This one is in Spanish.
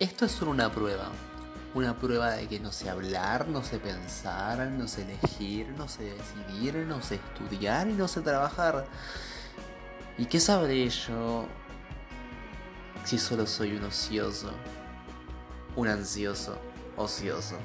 Esto es solo una prueba. Una prueba de que no sé hablar, no sé pensar, no sé elegir, no sé decidir, no sé estudiar y no sé trabajar. ¿Y qué sabré yo si solo soy un ocioso? Un ansioso ocioso.